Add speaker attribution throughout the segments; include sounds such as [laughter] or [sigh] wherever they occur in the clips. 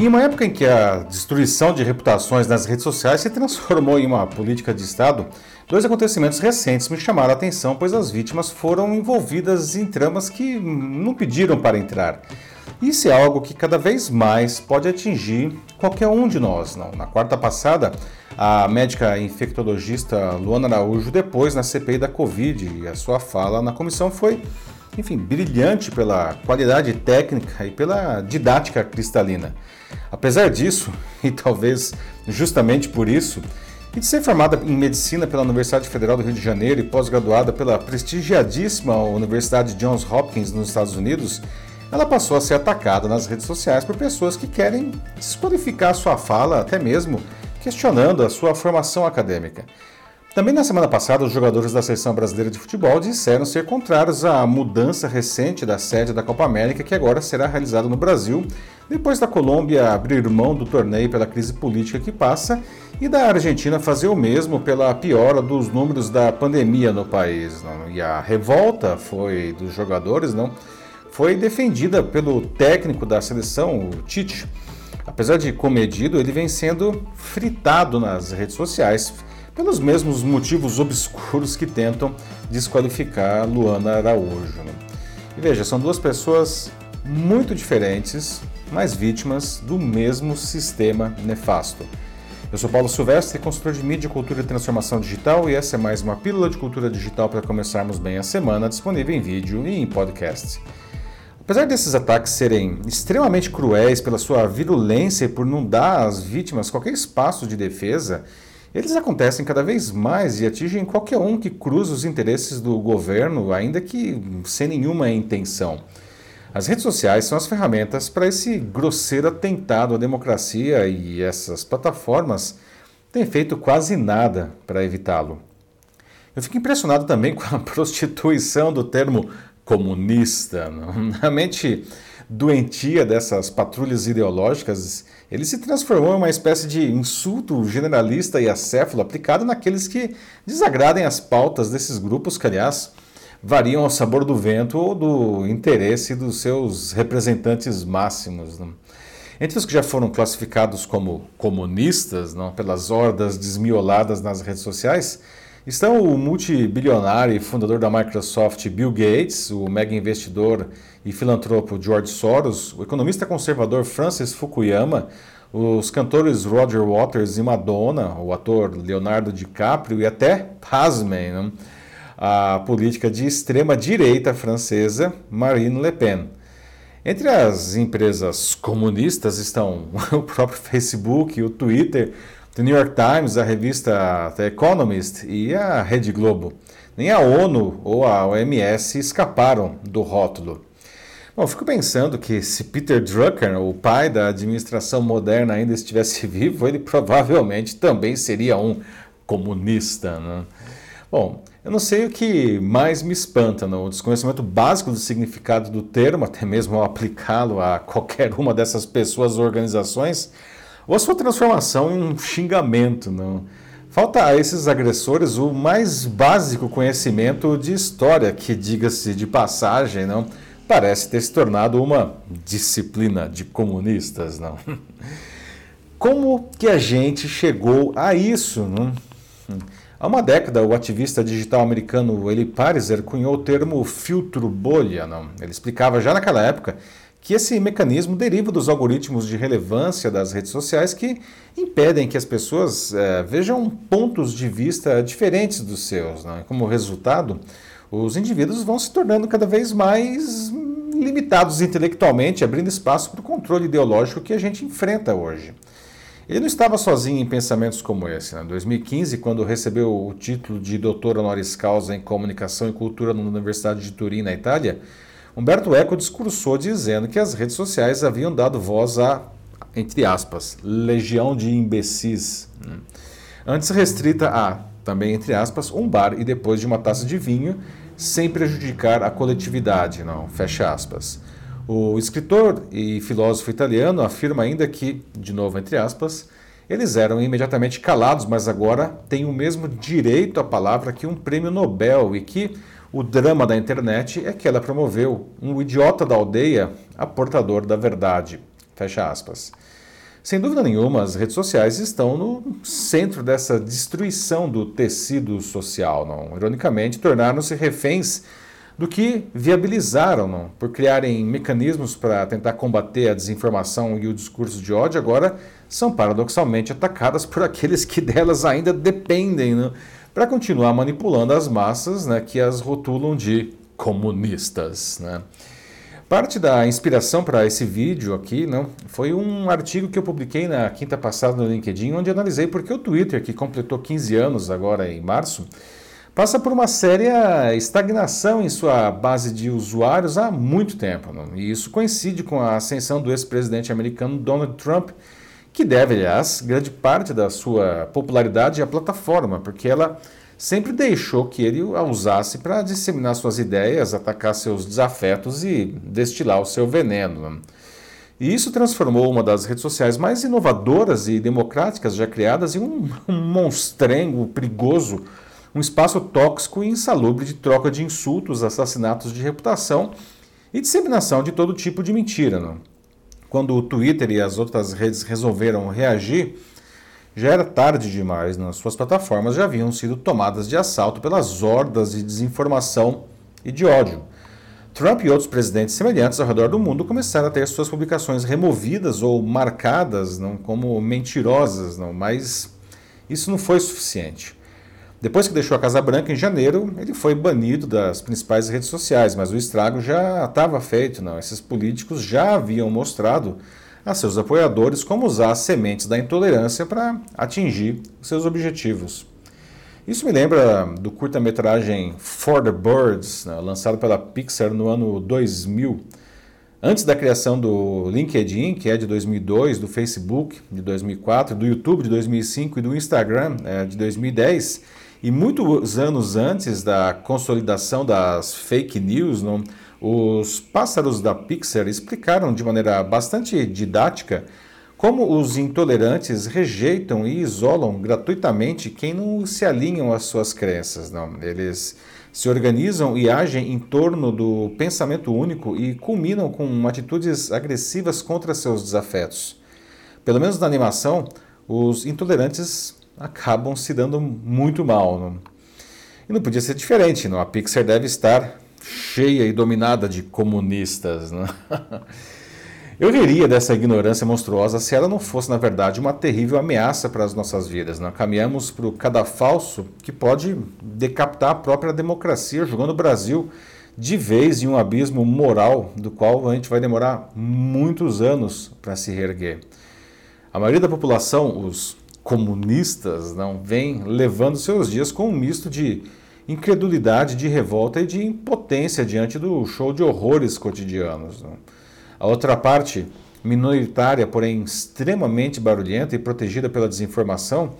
Speaker 1: Em uma época em que a destruição de reputações nas redes sociais se transformou em uma política de Estado, dois acontecimentos recentes me chamaram a atenção, pois as vítimas foram envolvidas em tramas que não pediram para entrar. Isso é algo que cada vez mais pode atingir qualquer um de nós. Não? Na quarta passada, a médica infectologista Luana Araújo, depois na CPI da Covid, e a sua fala na comissão foi, enfim, brilhante pela qualidade técnica e pela didática cristalina. Apesar disso, [laughs] e talvez justamente por isso, e de ser formada em medicina pela Universidade Federal do Rio de Janeiro e pós-graduada pela prestigiadíssima Universidade Johns Hopkins nos Estados Unidos, ela passou a ser atacada nas redes sociais por pessoas que querem desqualificar sua fala, até mesmo questionando a sua formação acadêmica. Também na semana passada, os jogadores da Seleção Brasileira de Futebol disseram ser contrários à mudança recente da sede da Copa América, que agora será realizada no Brasil, depois da Colômbia abrir mão do torneio pela crise política que passa e da Argentina fazer o mesmo pela piora dos números da pandemia no país. Não? E a revolta foi dos jogadores, não? Foi defendida pelo técnico da seleção, o Tite. Apesar de comedido, ele vem sendo fritado nas redes sociais pelos mesmos motivos obscuros que tentam desqualificar Luana Araújo. Né? E veja, são duas pessoas muito diferentes, mas vítimas do mesmo sistema nefasto. Eu sou Paulo Silvestre, consultor de mídia, cultura e transformação digital, e essa é mais uma pílula de cultura digital para começarmos bem a semana, disponível em vídeo e em podcast. Apesar desses ataques serem extremamente cruéis pela sua virulência e por não dar às vítimas qualquer espaço de defesa, eles acontecem cada vez mais e atingem qualquer um que cruza os interesses do governo, ainda que sem nenhuma intenção. As redes sociais são as ferramentas para esse grosseiro atentado à democracia e essas plataformas têm feito quase nada para evitá-lo. Eu fico impressionado também [laughs] com a prostituição do termo comunista. [laughs] Na mente doentia dessas patrulhas ideológicas, ele se transformou em uma espécie de insulto generalista e acéfalo aplicado naqueles que desagradem as pautas desses grupos que, aliás, variam ao sabor do vento ou do interesse dos seus representantes máximos. Não? Entre os que já foram classificados como comunistas não, pelas hordas desmioladas nas redes sociais, estão o multibilionário e fundador da Microsoft Bill Gates, o mega investidor e filantropo George Soros, o economista conservador Francis Fukuyama, os cantores Roger Waters e Madonna, o ator Leonardo DiCaprio e até, pasmem, né, a política de extrema-direita francesa Marine Le Pen. Entre as empresas comunistas estão [laughs] o próprio Facebook, o Twitter, o New York Times, a revista The Economist e a Rede Globo. Nem a ONU ou a OMS escaparam do rótulo. Bom, fico pensando que se Peter Drucker, o pai da administração moderna, ainda estivesse [laughs] vivo, ele provavelmente também seria um comunista. Né? Bom, eu não sei o que mais me espanta, não? o desconhecimento básico do significado do termo, [laughs] até mesmo ao aplicá-lo a qualquer uma dessas pessoas ou organizações, ou a sua transformação em um xingamento. Não? Falta a esses agressores o mais básico conhecimento de história, que, diga-se de passagem, não parece ter se tornado uma disciplina de comunistas, não? [laughs] Como que a gente chegou a isso, não? Há uma década, o ativista digital americano Eli Pariser cunhou o termo filtro bolha. Não? Ele explicava já naquela época que esse mecanismo deriva dos algoritmos de relevância das redes sociais que impedem que as pessoas é, vejam pontos de vista diferentes dos seus. E como resultado, os indivíduos vão se tornando cada vez mais limitados intelectualmente, abrindo espaço para o controle ideológico que a gente enfrenta hoje. Ele não estava sozinho em pensamentos como esse. Né? Em 2015, quando recebeu o título de doutor honoris causa em comunicação e cultura na Universidade de Turim, na Itália, Humberto Eco discursou dizendo que as redes sociais haviam dado voz a, entre aspas, legião de imbecis. Né? Antes restrita a, também entre aspas, um bar e depois de uma taça de vinho, sem prejudicar a coletividade, não, fecha aspas. O escritor e filósofo italiano afirma ainda que, de novo entre aspas, eles eram imediatamente calados, mas agora têm o mesmo direito à palavra que um prêmio Nobel e que o drama da internet é que ela promoveu um idiota da aldeia a portador da verdade. Fecha aspas. Sem dúvida nenhuma, as redes sociais estão no centro dessa destruição do tecido social. Não? Ironicamente, tornaram-se reféns do que viabilizaram, não? por criarem mecanismos para tentar combater a desinformação e o discurso de ódio, agora são paradoxalmente atacadas por [laughs] aqueles que delas ainda dependem para continuar manipulando as massas né, que as rotulam de comunistas. Né? Parte da inspiração para esse vídeo aqui não, foi um artigo que eu publiquei na quinta passada no LinkedIn, onde analisei porque o Twitter, que completou 15 anos agora em março, passa por uma séria estagnação em sua base de usuários há muito tempo. Não? E isso coincide com a ascensão do ex-presidente americano Donald Trump, que deve, aliás, grande parte da sua popularidade à plataforma, porque ela sempre deixou que ele a usasse para disseminar suas ideias, atacar seus desafetos e destilar o seu veneno. E isso transformou uma das redes sociais mais inovadoras e democráticas já criadas em um, [laughs] monstrengo perigoso, um espaço tóxico e insalubre de troca de insultos, assassinatos de reputação e disseminação de todo tipo de mentira. Não? Quando o Twitter e as outras redes resolveram reagir, já era tarde demais, nas suas plataformas já haviam sido tomadas de assalto pelas hordas de desinformação e de ódio. Trump e outros presidentes semelhantes ao redor do mundo começaram a ter suas publicações removidas ou marcadas não, como mentirosas, não, mas isso não foi suficiente. Depois que deixou a Casa Branca em janeiro, ele foi banido das principais redes sociais, mas o estrago já estava feito. Não. Esses políticos já haviam mostrado a seus apoiadores como usar as sementes da intolerância para atingir seus objetivos. Isso me lembra do curta-metragem For the Birds, né, lançado pela Pixar no ano 2000. Antes da criação do LinkedIn, que é de 2002, do Facebook de 2004, do YouTube de 2005 e do Instagram é, de 2010, e muitos anos antes da consolidação das fake news, não, os pássaros da Pixar explicaram de maneira bastante didática como os intolerantes rejeitam e isolam gratuitamente quem não se alinham às suas crenças. Não. Eles se organizam e agem em torno do pensamento único e culminam com atitudes agressivas contra seus desafetos. Pelo menos na animação, os intolerantes acabam se dando muito mal. Não? E não podia ser diferente, não? a Pixar deve estar cheia e dominada de comunistas. Né? [laughs] Eu riria dessa ignorância monstruosa se ela não fosse, na verdade, uma terrível ameaça para as nossas vidas. Né? Caminhamos para o cadafalso que pode decapitar a própria democracia, jogando o Brasil de vez em um abismo moral do qual a gente vai demorar muitos anos para se reerguer. A maioria da população, os comunistas, não vem levando seus dias com um misto de incredulidade, de revolta e de impotência diante do show de horrores cotidianos. Né? A outra parte, minoritária, porém extremamente barulhenta e protegida pela desinformação,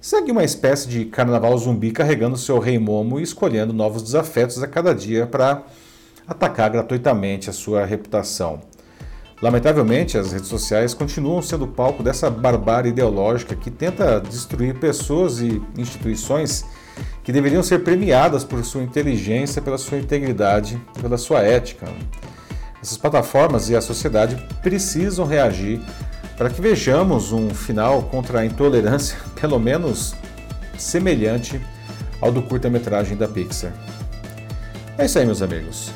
Speaker 1: segue uma espécie de carnaval zumbi carregando seu rei momo e escolhendo novos desafetos a cada dia para atacar gratuitamente a sua reputação. Lamentavelmente, as redes sociais continuam sendo palco dessa barbárie ideológica que tenta destruir pessoas e instituições que deveriam ser premiadas por sua inteligência, pela sua integridade e pela sua ética. Essas plataformas e a sociedade precisam reagir para que vejamos um final contra a intolerância, [laughs] pelo menos semelhante ao do curta-metragem da Pixar. É isso aí, meus amigos.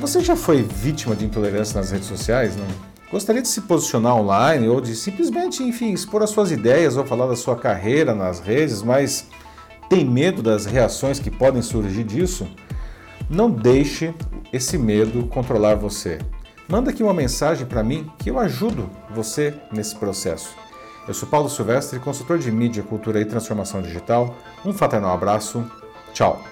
Speaker 1: Você já foi vítima de intolerância nas redes sociais? Não? Gostaria de se posicionar online ou de simplesmente, enfim, expor as suas ideias ou falar da sua carreira nas redes, mas tem medo das reações que podem surgir disso? Não deixe esse medo controlar você. Manda aqui uma mensagem para mim que eu ajudo você nesse processo. Eu sou Paulo Silvestre, consultor de mídia, cultura e transformação digital. Um fraternal abraço. Tchau.